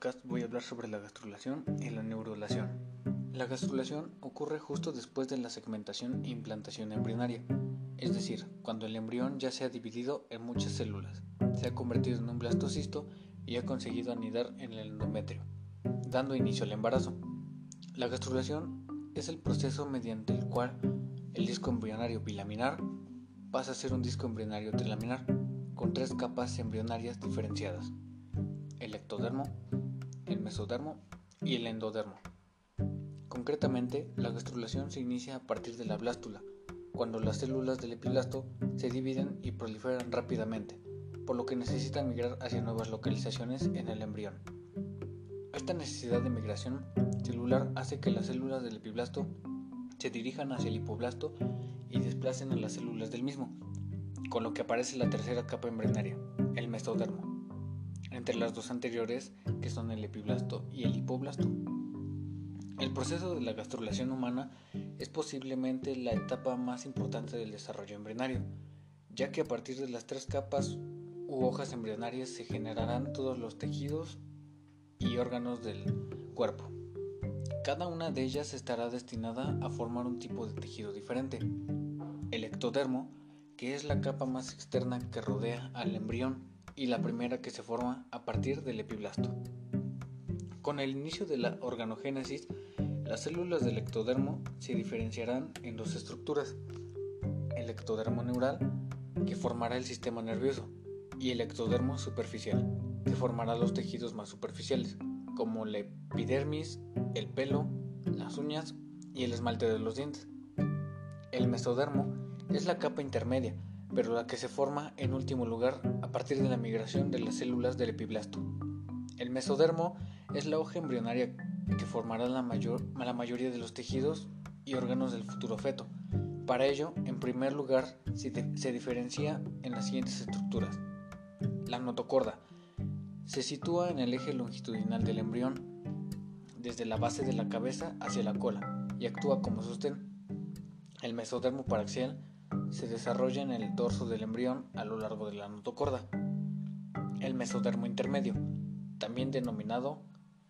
podcast voy a hablar sobre la gastrulación y la neurulación. La gastrulación ocurre justo después de la segmentación e implantación embrionaria, es decir, cuando el embrión ya se ha dividido en muchas células, se ha convertido en un blastocisto y ha conseguido anidar en el endometrio, dando inicio al embarazo. La gastrulación es el proceso mediante el cual el disco embrionario bilaminar pasa a ser un disco embrionario trilaminar con tres capas embrionarias diferenciadas el ectodermo, el mesodermo y el endodermo. Concretamente, la gastrulación se inicia a partir de la blástula, cuando las células del epiblasto se dividen y proliferan rápidamente, por lo que necesitan migrar hacia nuevas localizaciones en el embrión. Esta necesidad de migración celular hace que las células del epiblasto se dirijan hacia el hipoblasto y desplacen a las células del mismo, con lo que aparece la tercera capa embrionaria, el mesodermo entre las dos anteriores que son el epiblasto y el hipoblasto. El proceso de la gastrulación humana es posiblemente la etapa más importante del desarrollo embrionario, ya que a partir de las tres capas u hojas embrionarias se generarán todos los tejidos y órganos del cuerpo. Cada una de ellas estará destinada a formar un tipo de tejido diferente. El ectodermo, que es la capa más externa que rodea al embrión, y la primera que se forma a partir del epiblasto. Con el inicio de la organogénesis, las células del ectodermo se diferenciarán en dos estructuras, el ectodermo neural, que formará el sistema nervioso, y el ectodermo superficial, que formará los tejidos más superficiales, como la epidermis, el pelo, las uñas y el esmalte de los dientes. El mesodermo es la capa intermedia, pero la que se forma en último lugar a partir de la migración de las células del epiblasto. El mesodermo es la hoja embrionaria que formará la, mayor, la mayoría de los tejidos y órganos del futuro feto. Para ello, en primer lugar, se, se diferencia en las siguientes estructuras. La notocorda se sitúa en el eje longitudinal del embrión, desde la base de la cabeza hacia la cola, y actúa como sostén. El mesodermo paraxial se desarrolla en el dorso del embrión a lo largo de la notocorda. El mesodermo intermedio, también denominado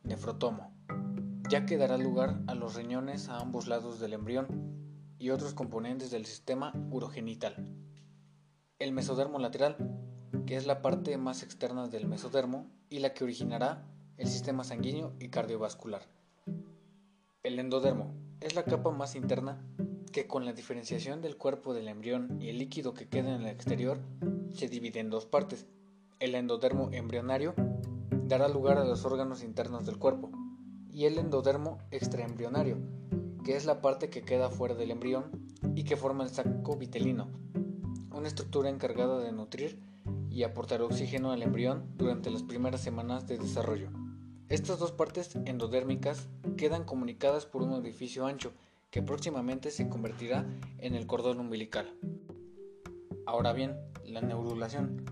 nefrotomo, ya que dará lugar a los riñones a ambos lados del embrión y otros componentes del sistema urogenital. El mesodermo lateral, que es la parte más externa del mesodermo y la que originará el sistema sanguíneo y cardiovascular. El endodermo es la capa más interna que con la diferenciación del cuerpo del embrión y el líquido que queda en el exterior se divide en dos partes. El endodermo embrionario dará lugar a los órganos internos del cuerpo y el endodermo extraembrionario, que es la parte que queda fuera del embrión y que forma el saco vitelino, una estructura encargada de nutrir y aportar oxígeno al embrión durante las primeras semanas de desarrollo. Estas dos partes endodérmicas quedan comunicadas por un orificio ancho que próximamente se convertirá en el cordón umbilical. Ahora bien, la neurulación.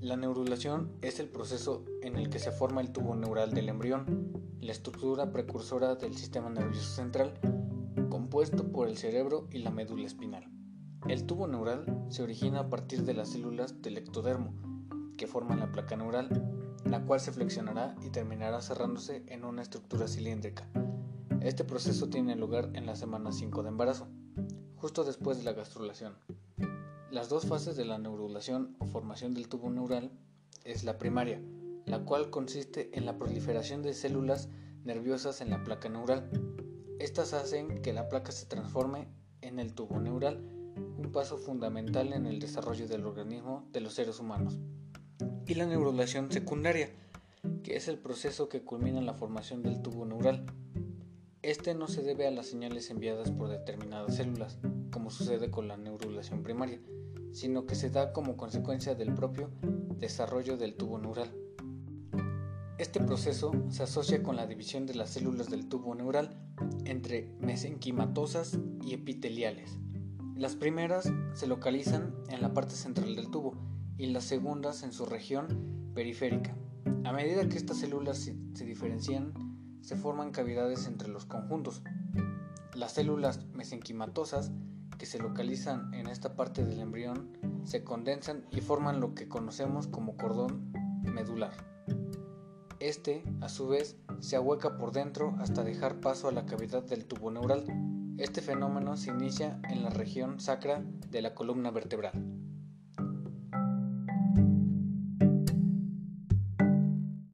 La neurulación es el proceso en el que se forma el tubo neural del embrión, la estructura precursora del sistema nervioso central, compuesto por el cerebro y la médula espinal. El tubo neural se origina a partir de las células del ectodermo, que forman la placa neural, la cual se flexionará y terminará cerrándose en una estructura cilíndrica, este proceso tiene lugar en la semana 5 de embarazo, justo después de la gastrulación. Las dos fases de la neurulación o formación del tubo neural es la primaria, la cual consiste en la proliferación de células nerviosas en la placa neural. Estas hacen que la placa se transforme en el tubo neural, un paso fundamental en el desarrollo del organismo de los seres humanos. Y la neurulación secundaria, que es el proceso que culmina en la formación del tubo neural. Este no se debe a las señales enviadas por determinadas células, como sucede con la neurulación primaria, sino que se da como consecuencia del propio desarrollo del tubo neural. Este proceso se asocia con la división de las células del tubo neural entre mesenquimatosas y epiteliales. Las primeras se localizan en la parte central del tubo y las segundas en su región periférica. A medida que estas células se, diferencian, se forman cavidades entre los conjuntos. Las células mesenquimatosas que se localizan en esta parte del embrión se condensan y forman lo que conocemos como cordón medular. Este, a su vez, se ahueca por dentro hasta dejar paso a la cavidad del tubo neural. Este fenómeno se inicia en la región sacra de la columna vertebral.